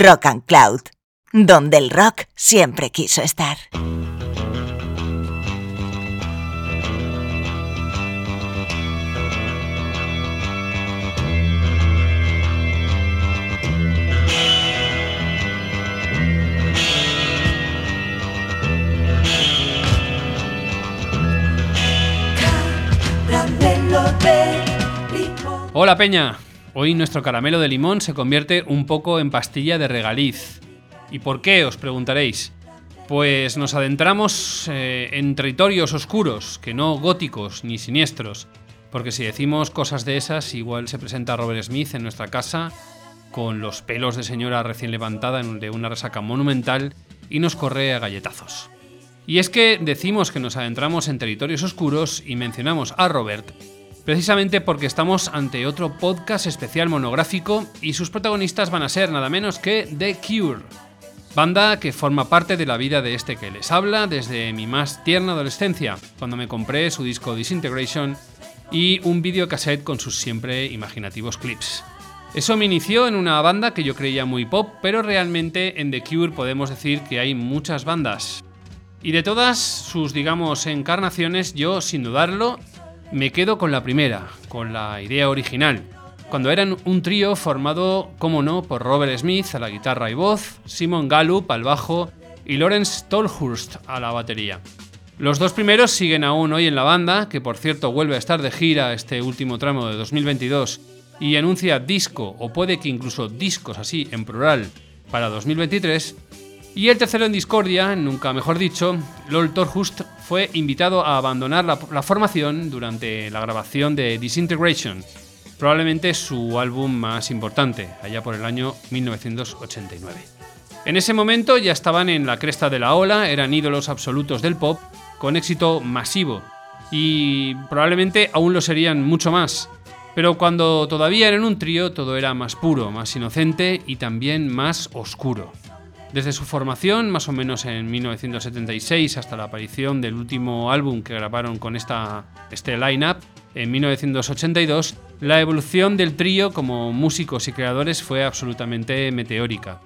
Rock and Cloud, donde el rock siempre quiso estar. Hola Peña, hoy nuestro caramelo de limón se convierte un poco en pastilla de regaliz. ¿Y por qué? os preguntaréis. Pues nos adentramos eh, en territorios oscuros, que no góticos ni siniestros, porque si decimos cosas de esas, igual se presenta Robert Smith en nuestra casa con los pelos de señora recién levantada de una resaca monumental y nos corre a galletazos. Y es que decimos que nos adentramos en territorios oscuros y mencionamos a Robert precisamente porque estamos ante otro podcast especial monográfico y sus protagonistas van a ser nada menos que The Cure, banda que forma parte de la vida de este que les habla desde mi más tierna adolescencia, cuando me compré su disco Disintegration y un videocassette con sus siempre imaginativos clips. Eso me inició en una banda que yo creía muy pop, pero realmente en The Cure podemos decir que hay muchas bandas. Y de todas sus, digamos, encarnaciones, yo, sin dudarlo, me quedo con la primera, con la idea original, cuando eran un trío formado, como no, por Robert Smith a la guitarra y voz, Simon Gallup al bajo y Lawrence Tolhurst a la batería. Los dos primeros siguen aún hoy en la banda, que por cierto vuelve a estar de gira este último tramo de 2022 y anuncia disco o puede que incluso discos así en plural para 2023, y el tercero en discordia, nunca mejor dicho, Lol Torhust fue invitado a abandonar la, formación durante la grabación de Disintegration, probablemente su álbum más importante, allá por el año 1989. En ese momento ya estaban en la cresta de la ola, eran ídolos absolutos del pop, con éxito masivo, y probablemente aún lo serían mucho más. Pero cuando todavía eran un trío, todo era más puro, más inocente y también más oscuro. Desde su formación, más o menos en 1976, hasta la aparición del último álbum que grabaron con esta, este line-up, en 1982, la evolución del trío como músicos y creadores fue absolutamente meteórica.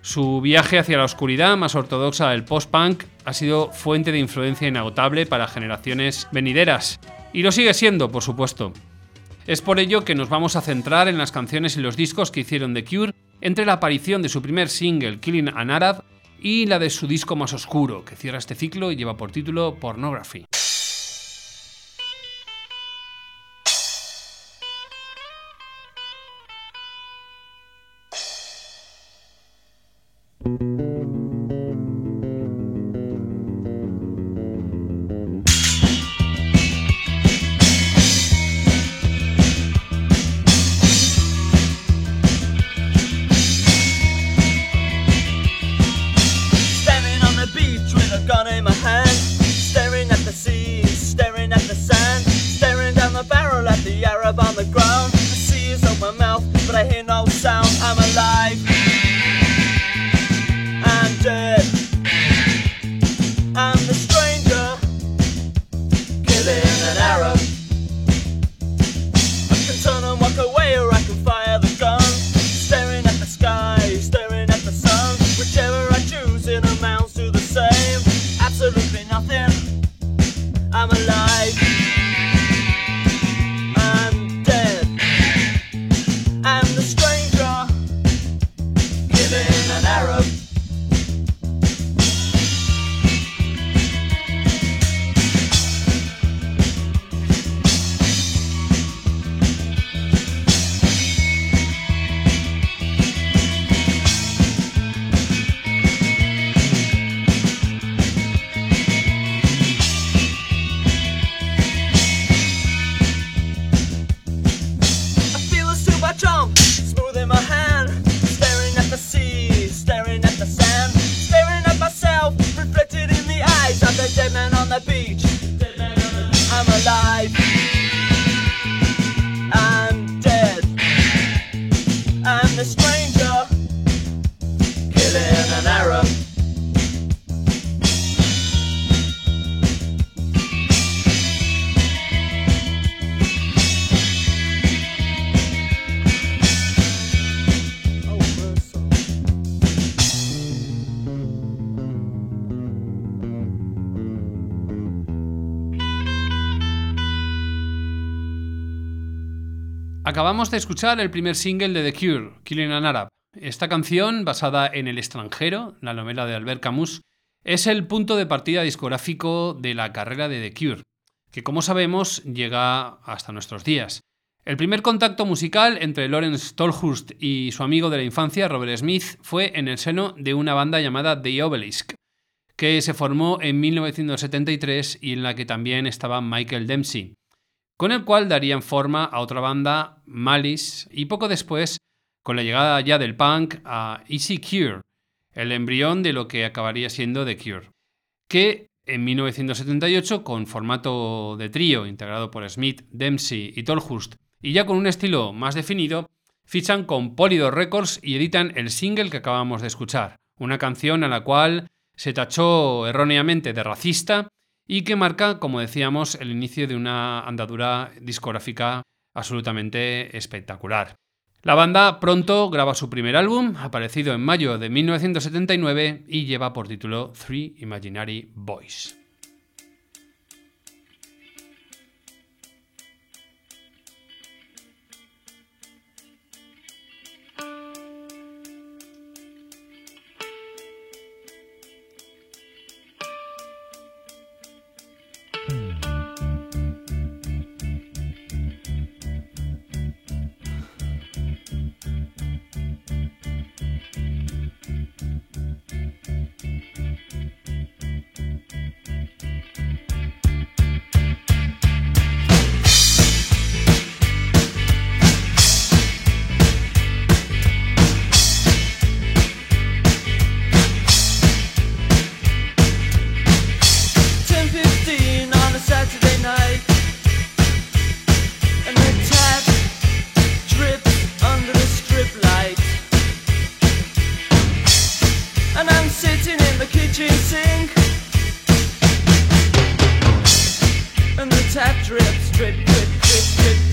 Su viaje hacia la oscuridad más ortodoxa del post-punk ha sido fuente de influencia inagotable para generaciones venideras, y lo sigue siendo, por supuesto. Es por ello que nos vamos a centrar en las canciones y los discos que hicieron The Cure entre la aparición de su primer single Killing an Arab y la de su disco más oscuro, que cierra este ciclo y lleva por título Pornography. Acabamos de escuchar el primer single de The Cure, Killing an Arab. Esta canción, basada en El extranjero, la novela de Albert Camus, es el punto de partida discográfico de la carrera de The Cure, que como sabemos llega hasta nuestros días. El primer contacto musical entre Lawrence Tolhurst y su amigo de la infancia, Robert Smith, fue en el seno de una banda llamada The Obelisk, que se formó en 1973 y en la que también estaba Michael Dempsey con el cual darían forma a otra banda, Malice, y poco después, con la llegada ya del punk, a Easy Cure, el embrión de lo que acabaría siendo The Cure, que en 1978, con formato de trío integrado por Smith, Dempsey y Tolhurst, y ya con un estilo más definido, fichan con Polydor Records y editan el single que acabamos de escuchar, una canción a la cual se tachó erróneamente de racista y que marca, como decíamos, el inicio de una andadura discográfica absolutamente espectacular. La banda pronto graba su primer álbum, aparecido en mayo de 1979 y lleva por título Three Imaginary Boys. dancing in the kitchen sink. And the tap drips, drip, drip, drip, drip.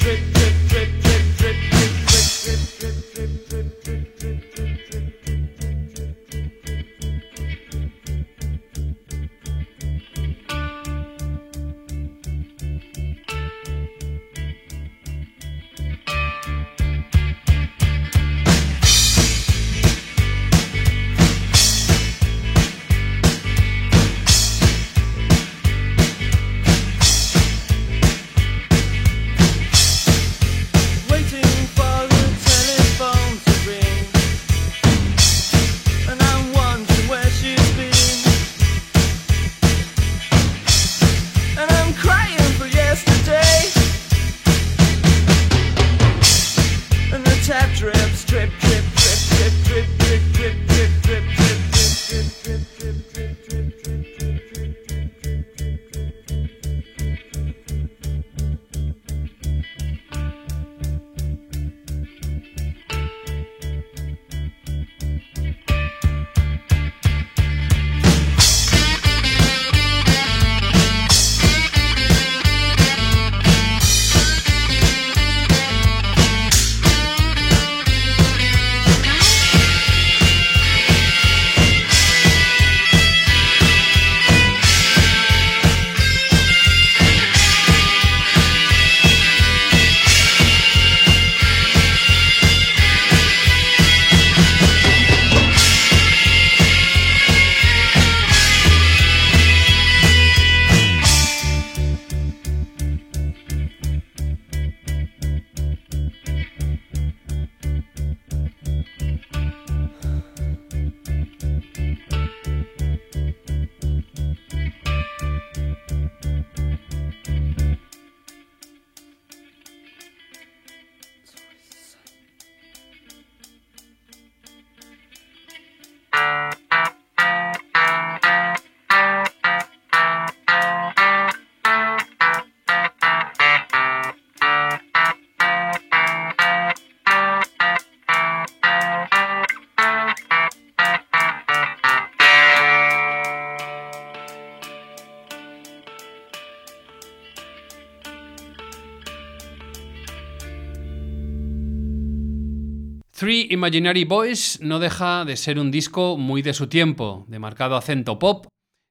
Three Imaginary Boys no deja de ser un disco muy de su tiempo, de marcado acento pop,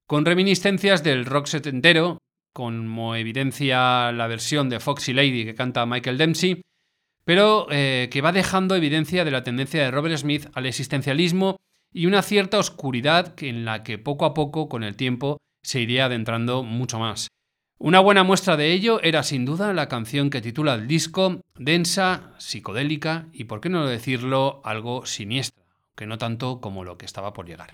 con reminiscencias del rock setentero, como evidencia la versión de Foxy Lady que canta Michael Dempsey, pero eh, que va dejando evidencia de la tendencia de Robert Smith al existencialismo y una cierta oscuridad en la que poco a poco, con el tiempo, se iría adentrando mucho más. Una buena muestra de ello era sin duda la canción que titula el disco, densa, psicodélica y, por qué no decirlo, algo siniestra, que no tanto como lo que estaba por llegar.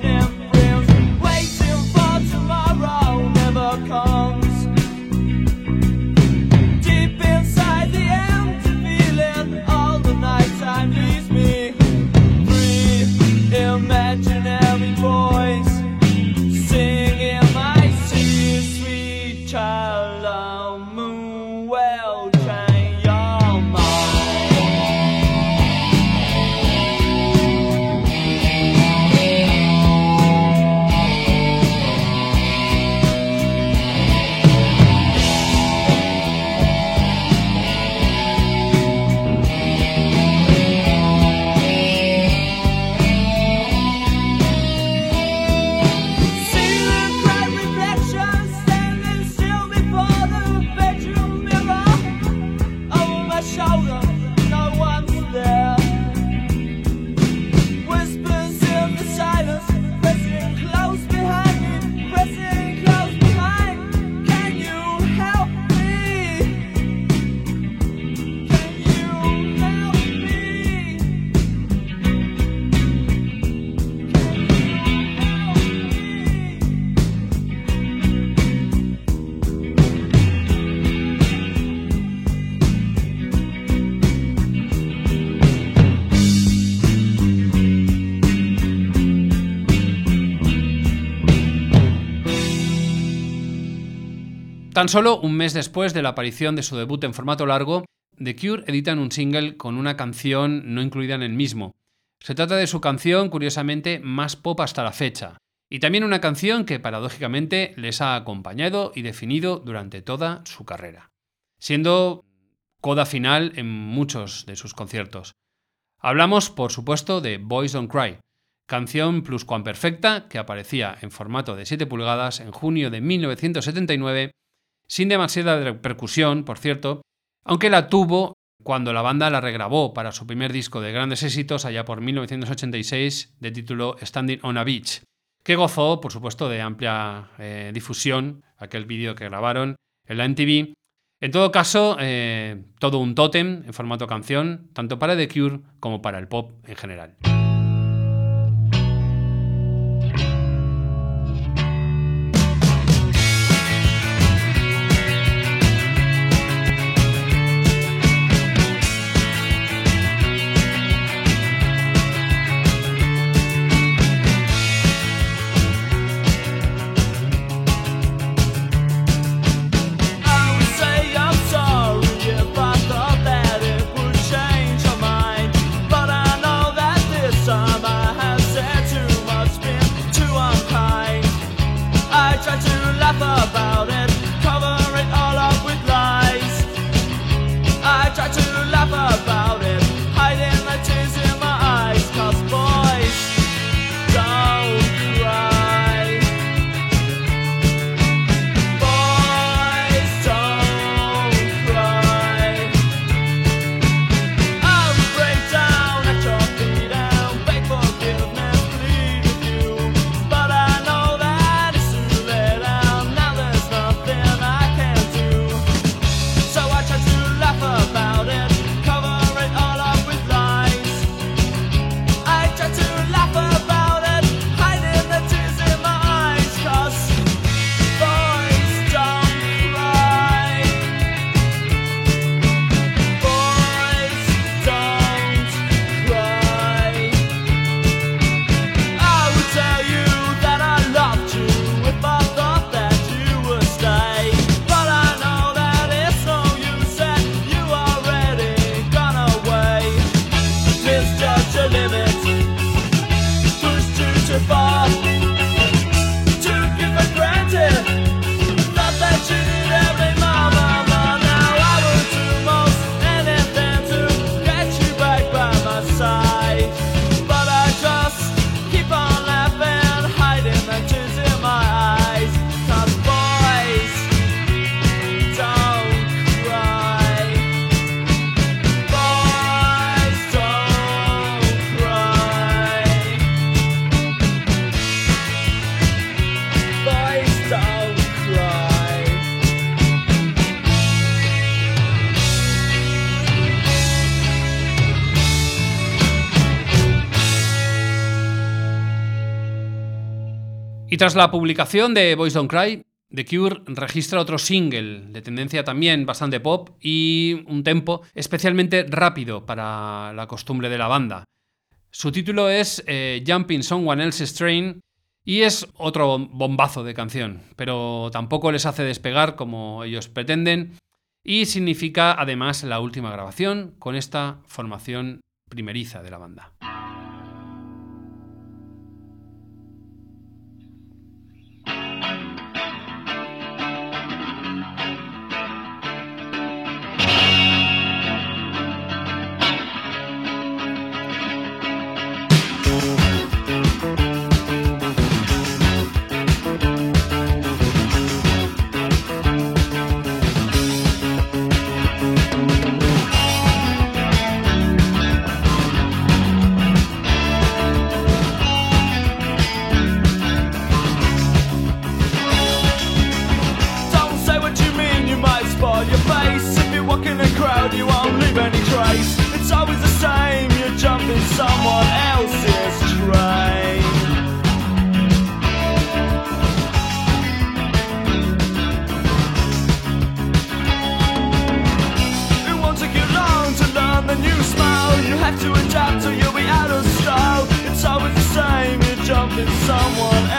yeah. Tan solo un mes después de la aparición de su debut en formato largo, The Cure editan un single con una canción no incluida en el mismo. Se trata de su canción, curiosamente, más pop hasta la fecha, y también una canción que paradójicamente les ha acompañado y definido durante toda su carrera, siendo coda final en muchos de sus conciertos. Hablamos, por supuesto, de Boys Don't Cry, canción perfecta que aparecía en formato de 7 pulgadas en junio de 1979 sin demasiada repercusión, por cierto, aunque la tuvo cuando la banda la regrabó para su primer disco de grandes éxitos allá por 1986 de título Standing on a Beach, que gozó, por supuesto, de amplia eh, difusión, aquel vídeo que grabaron en la MTV. En todo caso, eh, todo un tótem en formato canción, tanto para The Cure como para el pop en general. Y tras la publicación de Boys Don't Cry, The Cure registra otro single de tendencia también bastante pop y un tempo especialmente rápido para la costumbre de la banda. Su título es eh, Jumping Someone Else's Train y es otro bombazo de canción, pero tampoco les hace despegar como ellos pretenden y significa además la última grabación con esta formación primeriza de la banda. crowd, you won't leave any trace. It's always the same, you jump in someone else's train. It won't take you long to learn the new smile. You have to adapt or you'll be out of style. It's always the same, you jump in someone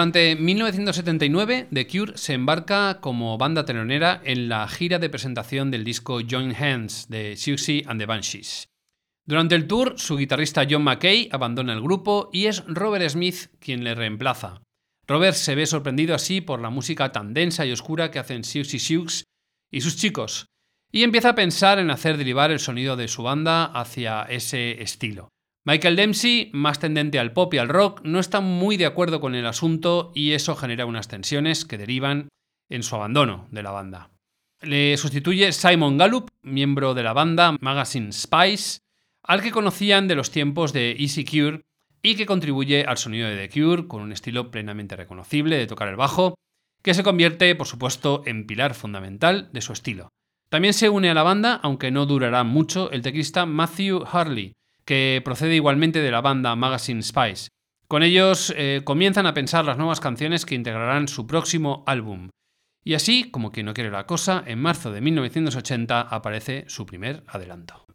Durante 1979, The Cure se embarca como banda telonera en la gira de presentación del disco Join Hands de Siouxsie and the Banshees. Durante el tour, su guitarrista John McKay abandona el grupo y es Robert Smith quien le reemplaza. Robert se ve sorprendido así por la música tan densa y oscura que hacen Siouxsie Sioux y sus chicos, y empieza a pensar en hacer derivar el sonido de su banda hacia ese estilo. Michael Dempsey, más tendente al pop y al rock, no está muy de acuerdo con el asunto y eso genera unas tensiones que derivan en su abandono de la banda. Le sustituye Simon Gallup, miembro de la banda Magazine Spice, al que conocían de los tiempos de Easy Cure y que contribuye al sonido de The Cure con un estilo plenamente reconocible de tocar el bajo, que se convierte, por supuesto, en pilar fundamental de su estilo. También se une a la banda, aunque no durará mucho, el teclista Matthew Harley, que procede igualmente de la banda Magazine Spice. Con ellos eh, comienzan a pensar las nuevas canciones que integrarán su próximo álbum. Y así, como quien no quiere la cosa, en marzo de 1980 aparece su primer adelanto.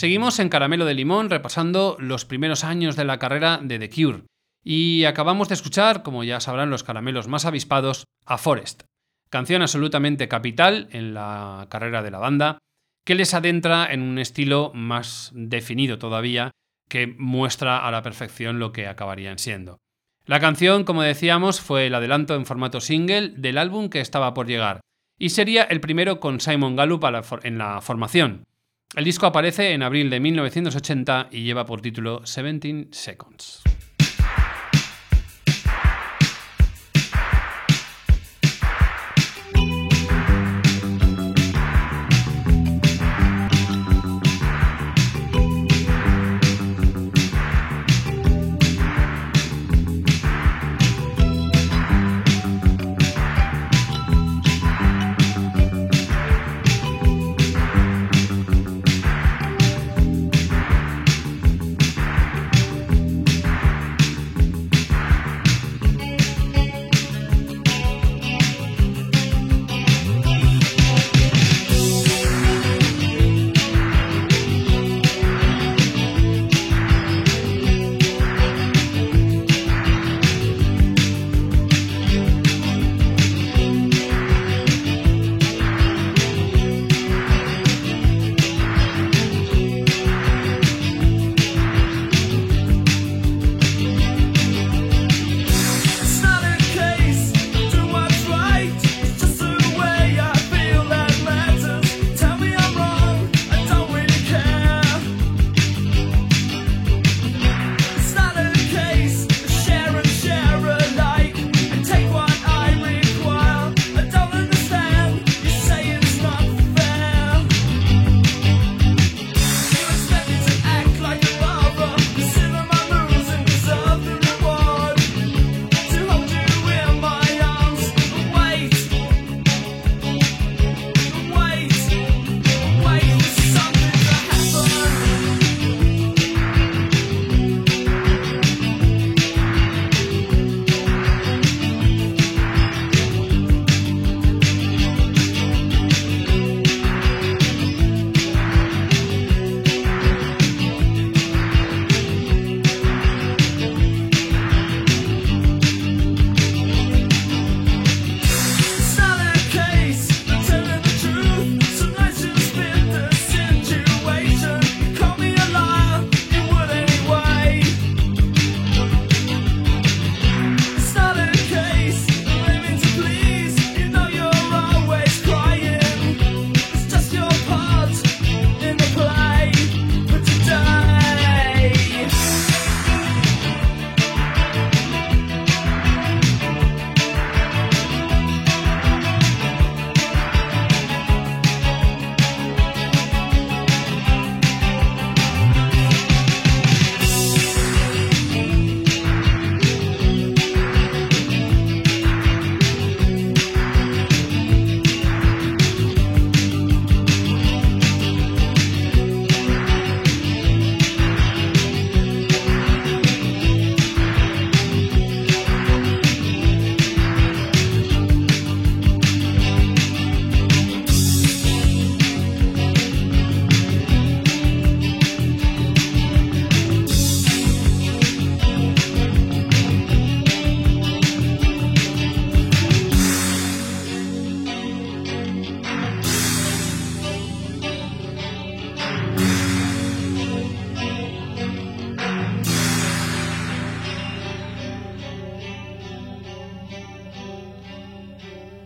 Seguimos en Caramelo de Limón repasando los primeros años de la carrera de The Cure y acabamos de escuchar, como ya sabrán los caramelos más avispados, a Forest, canción absolutamente capital en la carrera de la banda, que les adentra en un estilo más definido todavía, que muestra a la perfección lo que acabarían siendo. La canción, como decíamos, fue el adelanto en formato single del álbum que estaba por llegar, y sería el primero con Simon Gallup en la formación. El disco aparece en abril de 1980 y lleva por título 17 Seconds.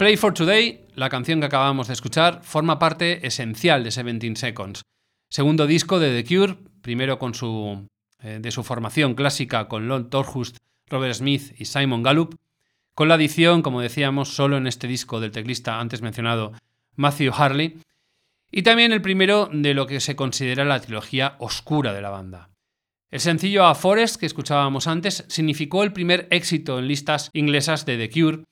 Play for Today, la canción que acabamos de escuchar, forma parte esencial de 17 Seconds, segundo disco de The Cure, primero con su, eh, de su formación clásica con Lon Torhust, Robert Smith y Simon Gallup, con la adición, como decíamos, solo en este disco del teclista antes mencionado Matthew Harley, y también el primero de lo que se considera la trilogía oscura de la banda. El sencillo A Forest que escuchábamos antes significó el primer éxito en listas inglesas de The Cure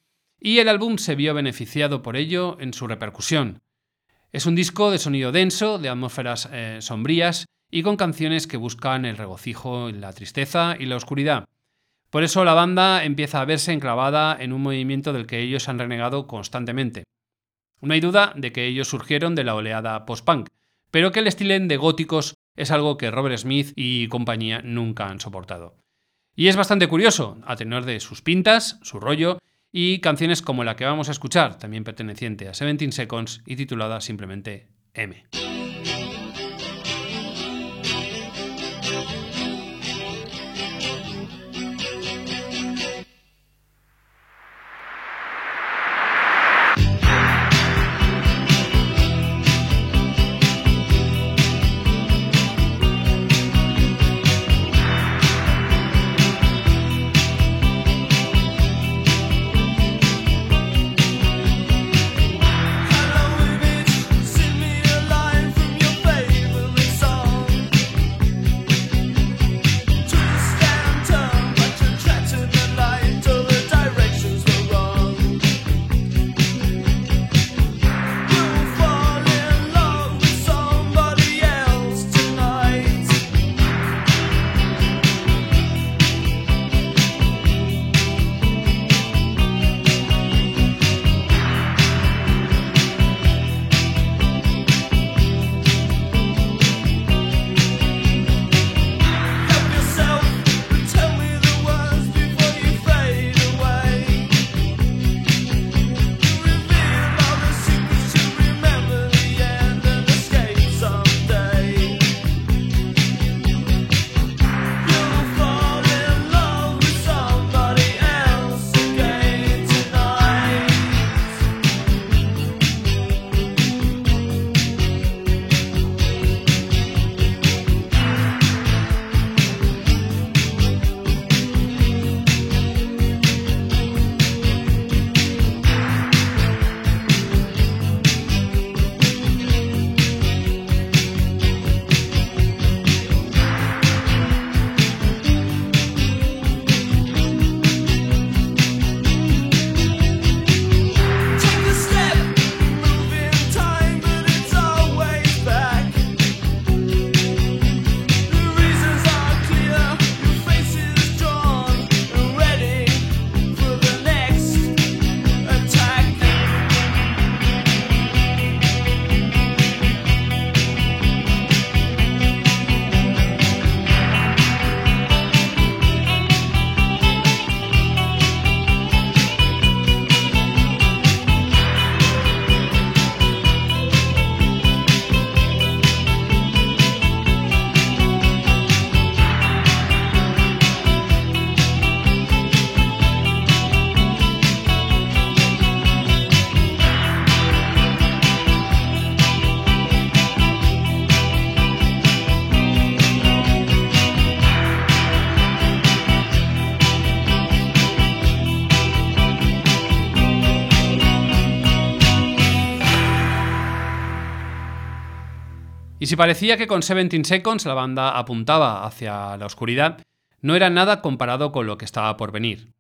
y el álbum se vio beneficiado por ello en su repercusión. Es un disco de sonido denso, de atmósferas eh, sombrías y con canciones que buscan el regocijo, la tristeza y la oscuridad. Por eso la banda empieza a verse enclavada en un movimiento del que ellos han renegado constantemente. No hay duda de que ellos surgieron de la oleada post-punk, pero que el estilo de góticos es algo que Robert Smith y compañía nunca han soportado. Y es bastante curioso, a tenor de sus pintas, su rollo y canciones como la que vamos a escuchar, también perteneciente a 17 Seconds y titulada simplemente M. si parecía que con 17 Seconds la banda apuntaba hacia la oscuridad, no era nada comparado con lo que estaba por venir.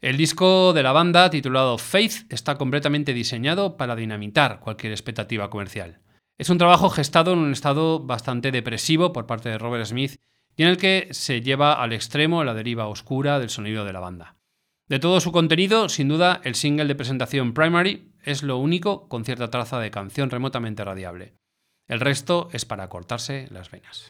El disco de la banda, titulado Faith, está completamente diseñado para dinamitar cualquier expectativa comercial. Es un trabajo gestado en un estado bastante depresivo por parte de Robert Smith y en el que se lleva al extremo la deriva oscura del sonido de la banda. De todo su contenido, sin duda, el single de presentación Primary es lo único con cierta traza de canción remotamente radiable. El resto es para cortarse las venas.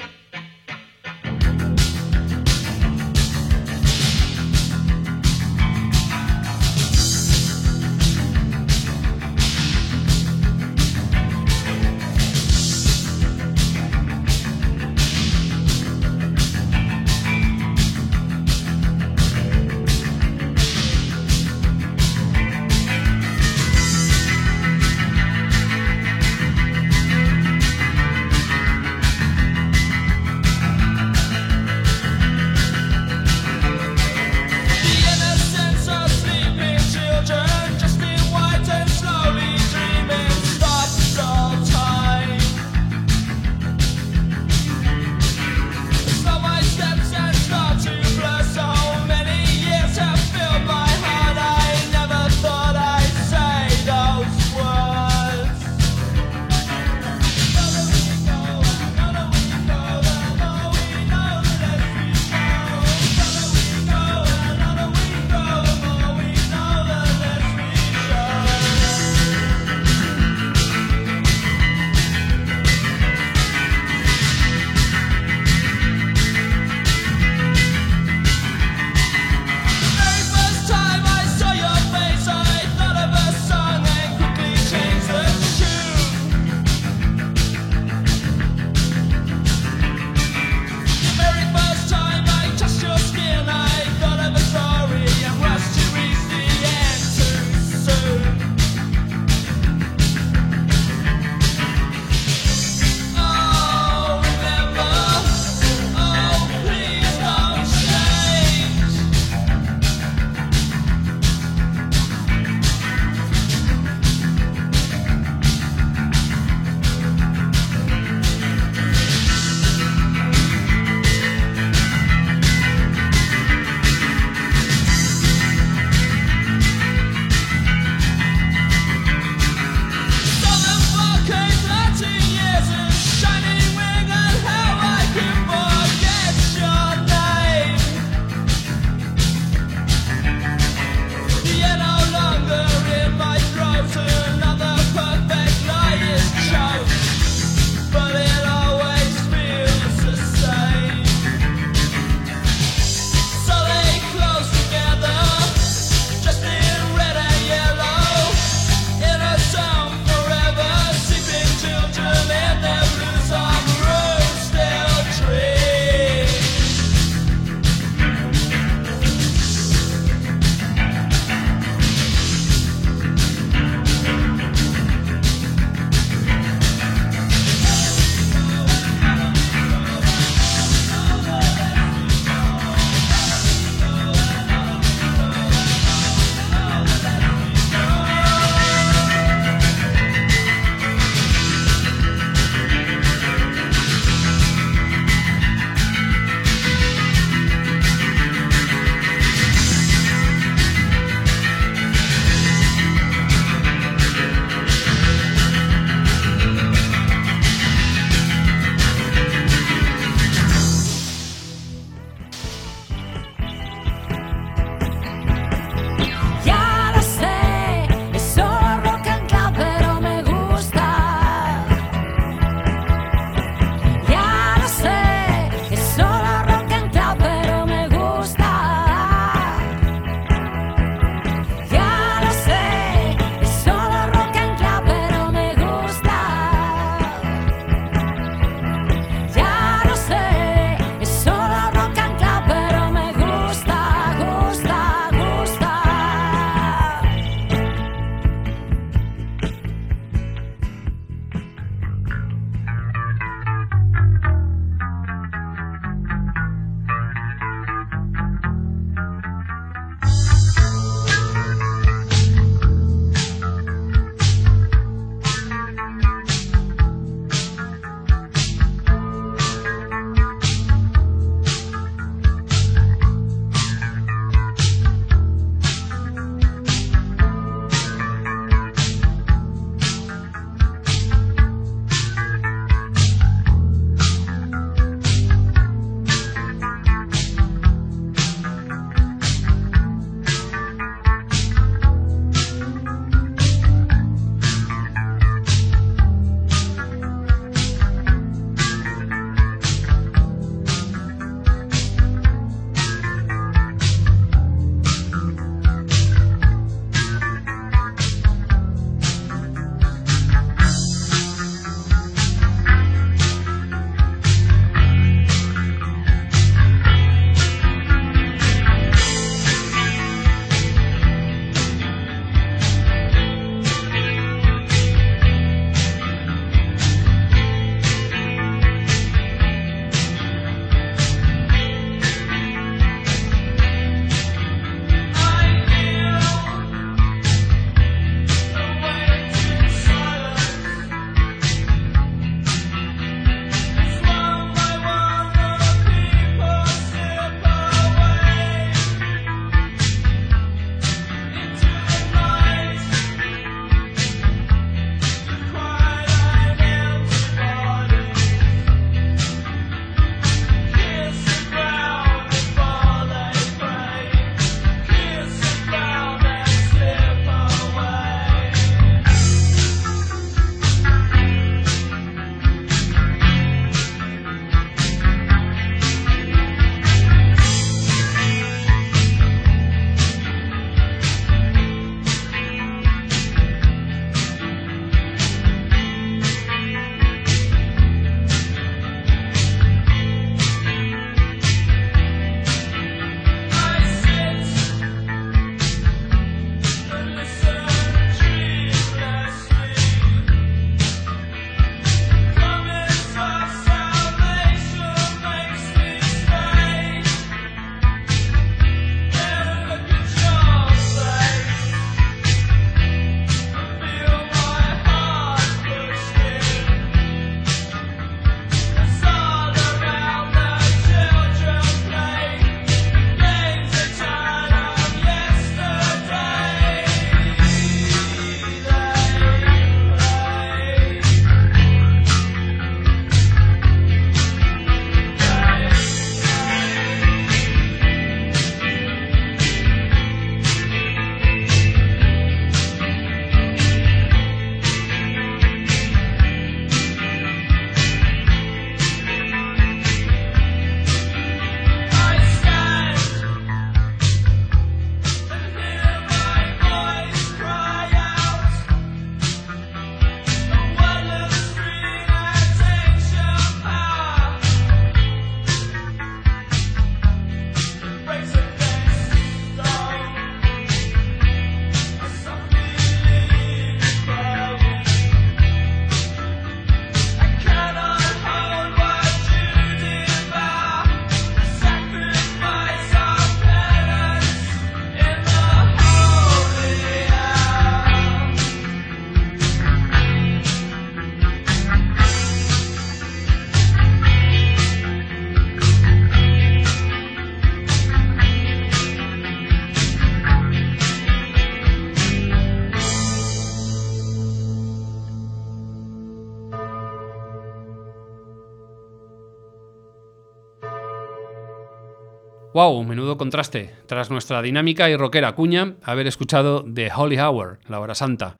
¡Wow! Menudo contraste. Tras nuestra dinámica y rockera cuña, haber escuchado The Holy Hour, la hora santa,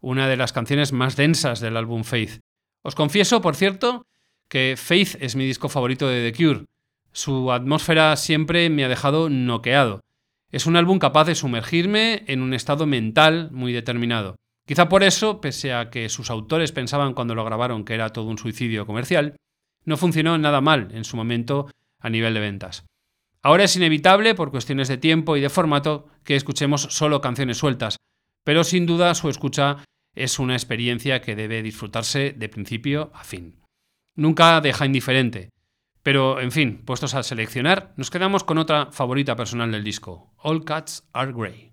una de las canciones más densas del álbum Faith. Os confieso, por cierto, que Faith es mi disco favorito de The Cure. Su atmósfera siempre me ha dejado noqueado. Es un álbum capaz de sumergirme en un estado mental muy determinado. Quizá por eso, pese a que sus autores pensaban cuando lo grabaron que era todo un suicidio comercial, no funcionó nada mal en su momento a nivel de ventas. Ahora es inevitable, por cuestiones de tiempo y de formato, que escuchemos solo canciones sueltas, pero sin duda su escucha es una experiencia que debe disfrutarse de principio a fin. Nunca deja indiferente, pero en fin, puestos a seleccionar, nos quedamos con otra favorita personal del disco, All Cats Are Grey.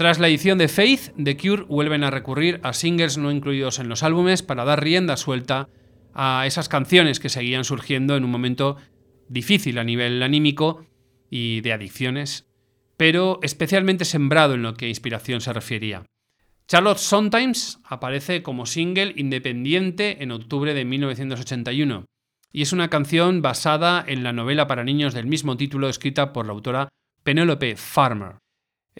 Tras la edición de Faith, The Cure vuelven a recurrir a singles no incluidos en los álbumes para dar rienda suelta a esas canciones que seguían surgiendo en un momento difícil a nivel anímico y de adicciones, pero especialmente sembrado en lo que inspiración se refería. Charlotte Sometimes aparece como single independiente en octubre de 1981 y es una canción basada en la novela para niños del mismo título escrita por la autora Penelope Farmer.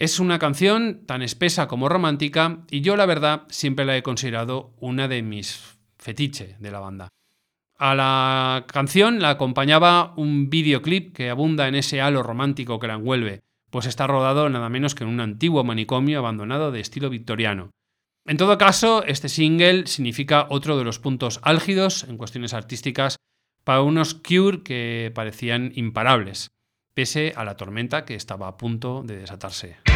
Es una canción tan espesa como romántica y yo la verdad siempre la he considerado una de mis fetiche de la banda. A la canción la acompañaba un videoclip que abunda en ese halo romántico que la envuelve, pues está rodado nada menos que en un antiguo manicomio abandonado de estilo victoriano. En todo caso, este single significa otro de los puntos álgidos en cuestiones artísticas para unos Cure que parecían imparables, pese a la tormenta que estaba a punto de desatarse.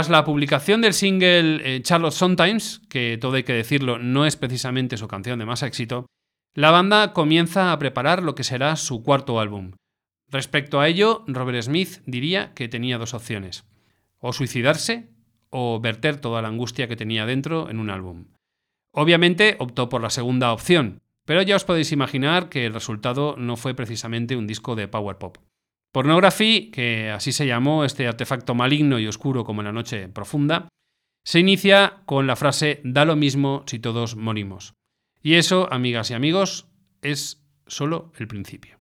Tras la publicación del single eh, Charlotte Sometimes, que todo hay que decirlo no es precisamente su canción de más éxito, la banda comienza a preparar lo que será su cuarto álbum. Respecto a ello, Robert Smith diría que tenía dos opciones, o suicidarse o verter toda la angustia que tenía dentro en un álbum. Obviamente optó por la segunda opción, pero ya os podéis imaginar que el resultado no fue precisamente un disco de power pop. Pornography, que así se llamó este artefacto maligno y oscuro como la noche profunda, se inicia con la frase da lo mismo si todos morimos. Y eso, amigas y amigos, es solo el principio.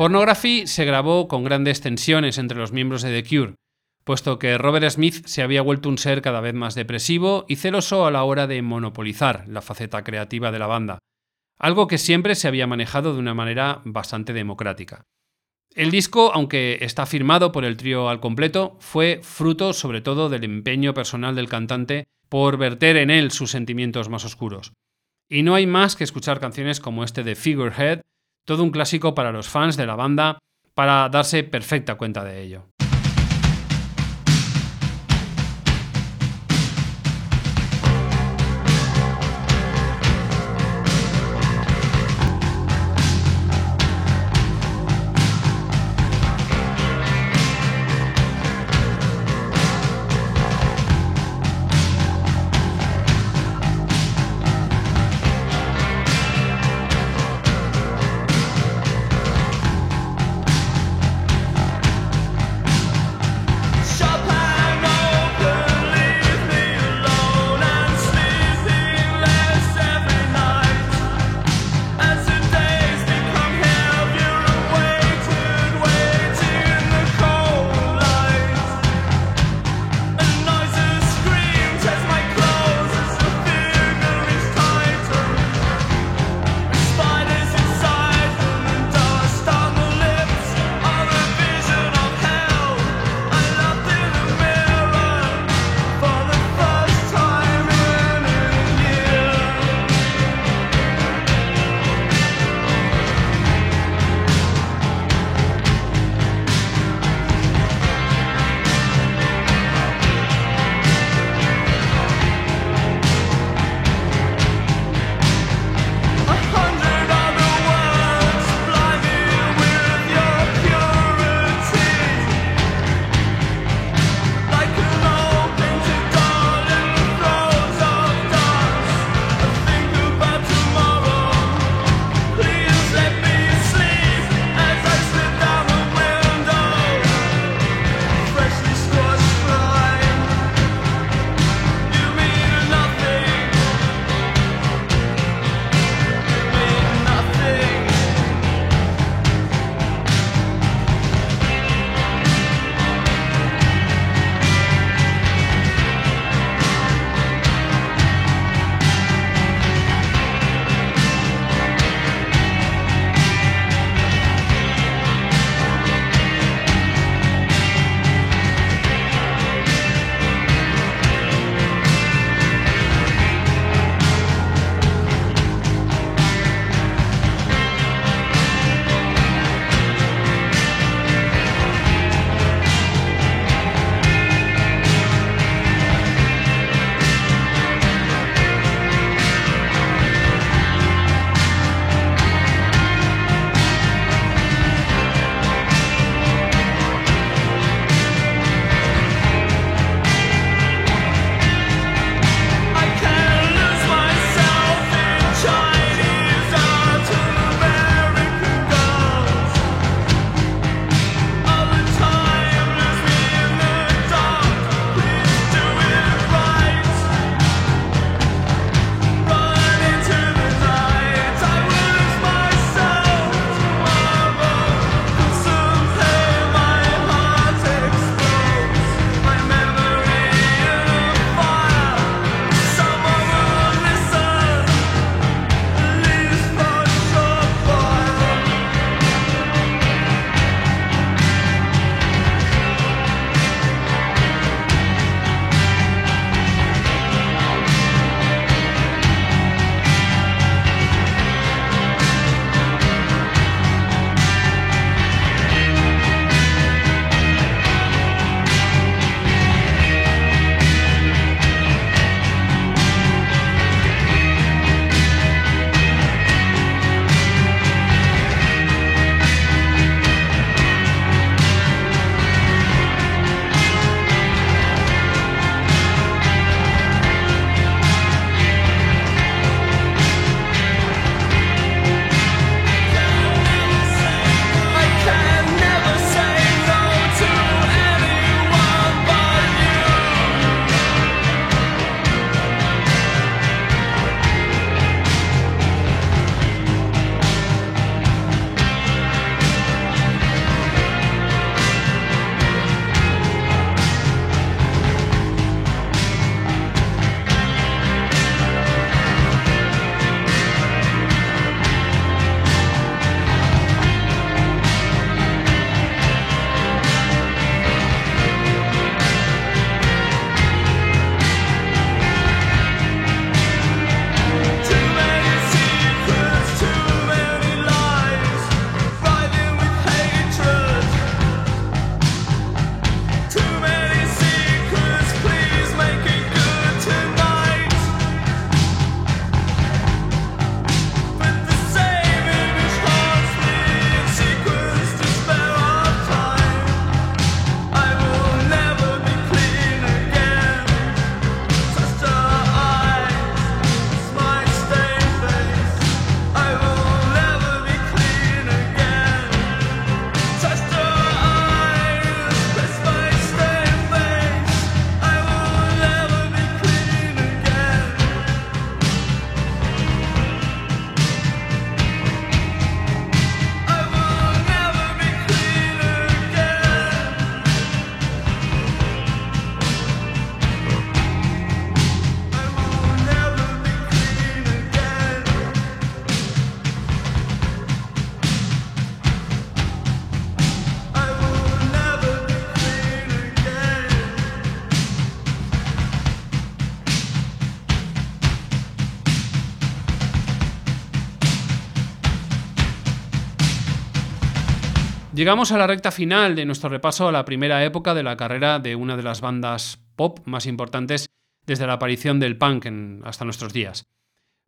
Pornography se grabó con grandes tensiones entre los miembros de The Cure, puesto que Robert Smith se había vuelto un ser cada vez más depresivo y celoso a la hora de monopolizar la faceta creativa de la banda, algo que siempre se había manejado de una manera bastante democrática. El disco, aunque está firmado por el trío al completo, fue fruto sobre todo del empeño personal del cantante por verter en él sus sentimientos más oscuros. Y no hay más que escuchar canciones como este de Figurehead, todo un clásico para los fans de la banda, para darse perfecta cuenta de ello. Llegamos a la recta final de nuestro repaso a la primera época de la carrera de una de las bandas pop más importantes desde la aparición del punk hasta nuestros días.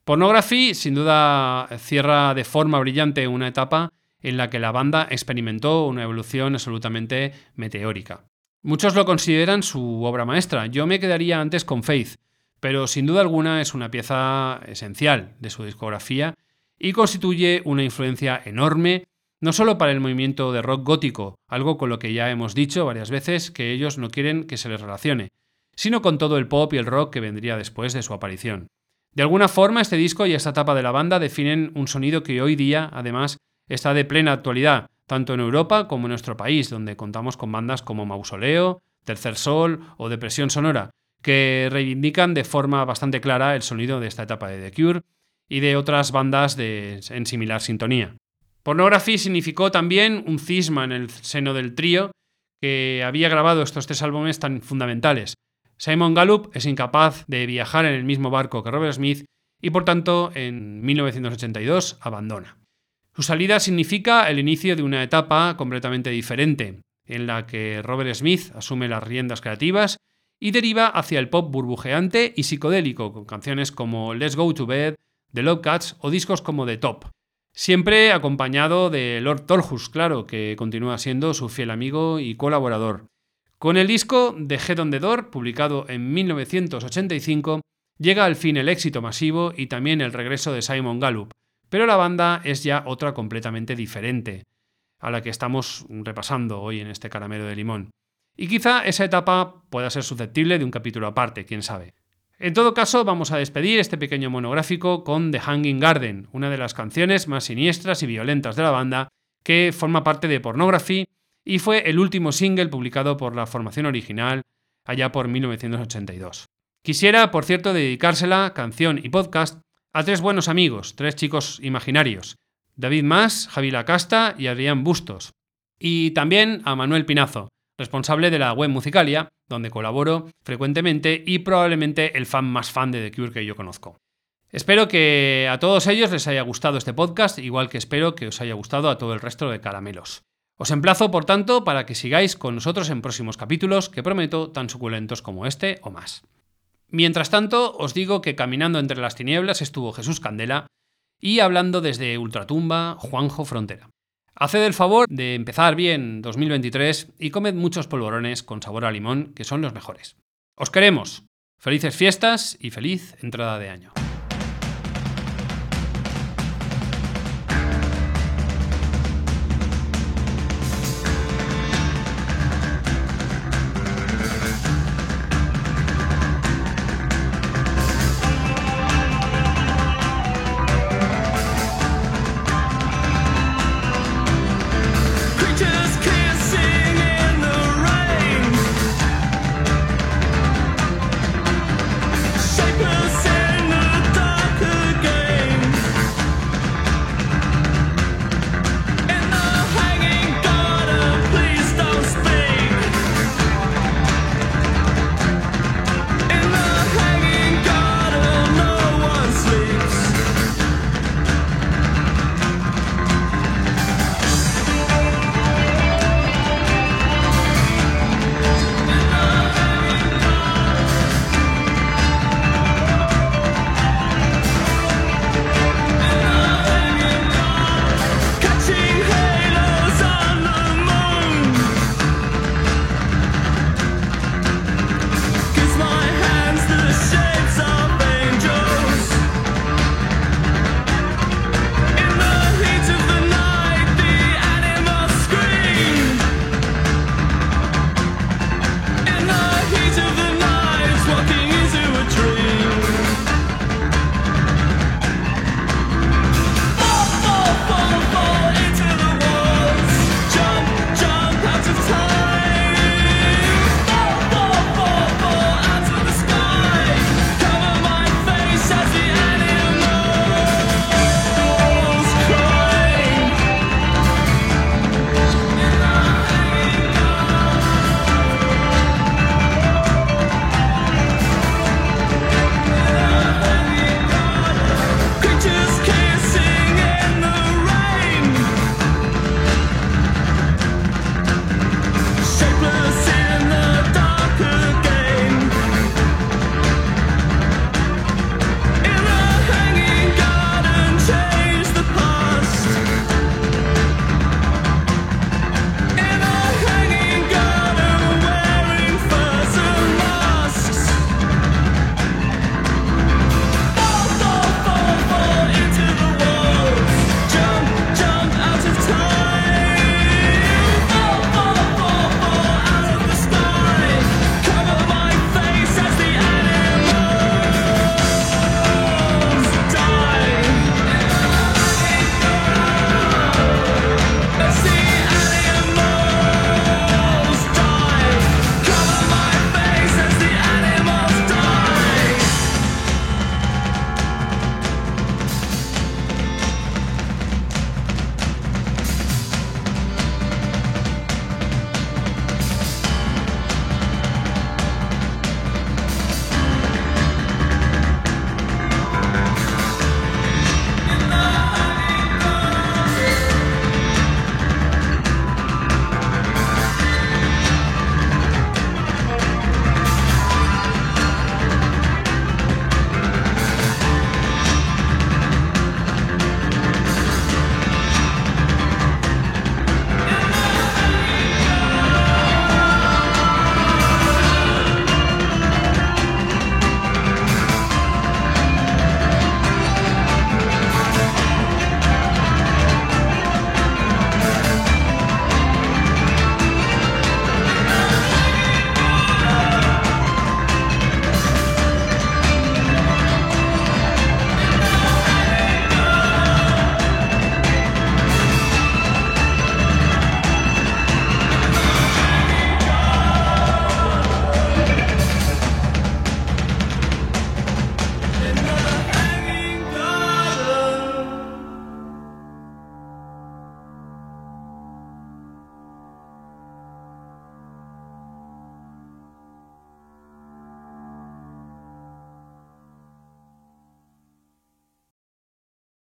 Pornography sin duda cierra de forma brillante una etapa en la que la banda experimentó una evolución absolutamente meteórica. Muchos lo consideran su obra maestra, yo me quedaría antes con Faith, pero sin duda alguna es una pieza esencial de su discografía y constituye una influencia enorme no solo para el movimiento de rock gótico, algo con lo que ya hemos dicho varias veces que ellos no quieren que se les relacione, sino con todo el pop y el rock que vendría después de su aparición. De alguna forma, este disco y esta etapa de la banda definen un sonido que hoy día, además, está de plena actualidad, tanto en Europa como en nuestro país, donde contamos con bandas como Mausoleo, Tercer Sol o Depresión Sonora, que reivindican de forma bastante clara el sonido de esta etapa de The Cure y de otras bandas en similar sintonía. Pornography significó también un cisma en el seno del trío que había grabado estos tres álbumes tan fundamentales. Simon Gallup es incapaz de viajar en el mismo barco que Robert Smith y por tanto en 1982 abandona. Su salida significa el inicio de una etapa completamente diferente, en la que Robert Smith asume las riendas creativas y deriva hacia el pop burbujeante y psicodélico, con canciones como Let's Go to Bed, The Love Cats o discos como The Top. Siempre acompañado de Lord Tolhus, claro, que continúa siendo su fiel amigo y colaborador. Con el disco The Head on the Door, publicado en 1985, llega al fin el éxito masivo y también el regreso de Simon Gallup, pero la banda es ya otra completamente diferente, a la que estamos repasando hoy en este caramelo de limón. Y quizá esa etapa pueda ser susceptible de un capítulo aparte, quién sabe. En todo caso, vamos a despedir este pequeño monográfico con The Hanging Garden, una de las canciones más siniestras y violentas de la banda, que forma parte de Pornography y fue el último single publicado por la formación original allá por 1982. Quisiera, por cierto, dedicársela, canción y podcast, a tres buenos amigos, tres chicos imaginarios, David Mas, Javi Lacasta y Adrián Bustos, y también a Manuel Pinazo, responsable de la web Musicalia, donde colaboro frecuentemente y probablemente el fan más fan de The Cure que yo conozco. Espero que a todos ellos les haya gustado este podcast, igual que espero que os haya gustado a todo el resto de caramelos. Os emplazo, por tanto, para que sigáis con nosotros en próximos capítulos que prometo tan suculentos como este o más. Mientras tanto, os digo que caminando entre las tinieblas estuvo Jesús Candela y hablando desde Ultratumba, Juanjo Frontera. Haced el favor de empezar bien 2023 y comed muchos polvorones con sabor a limón, que son los mejores. Os queremos. Felices fiestas y feliz entrada de año.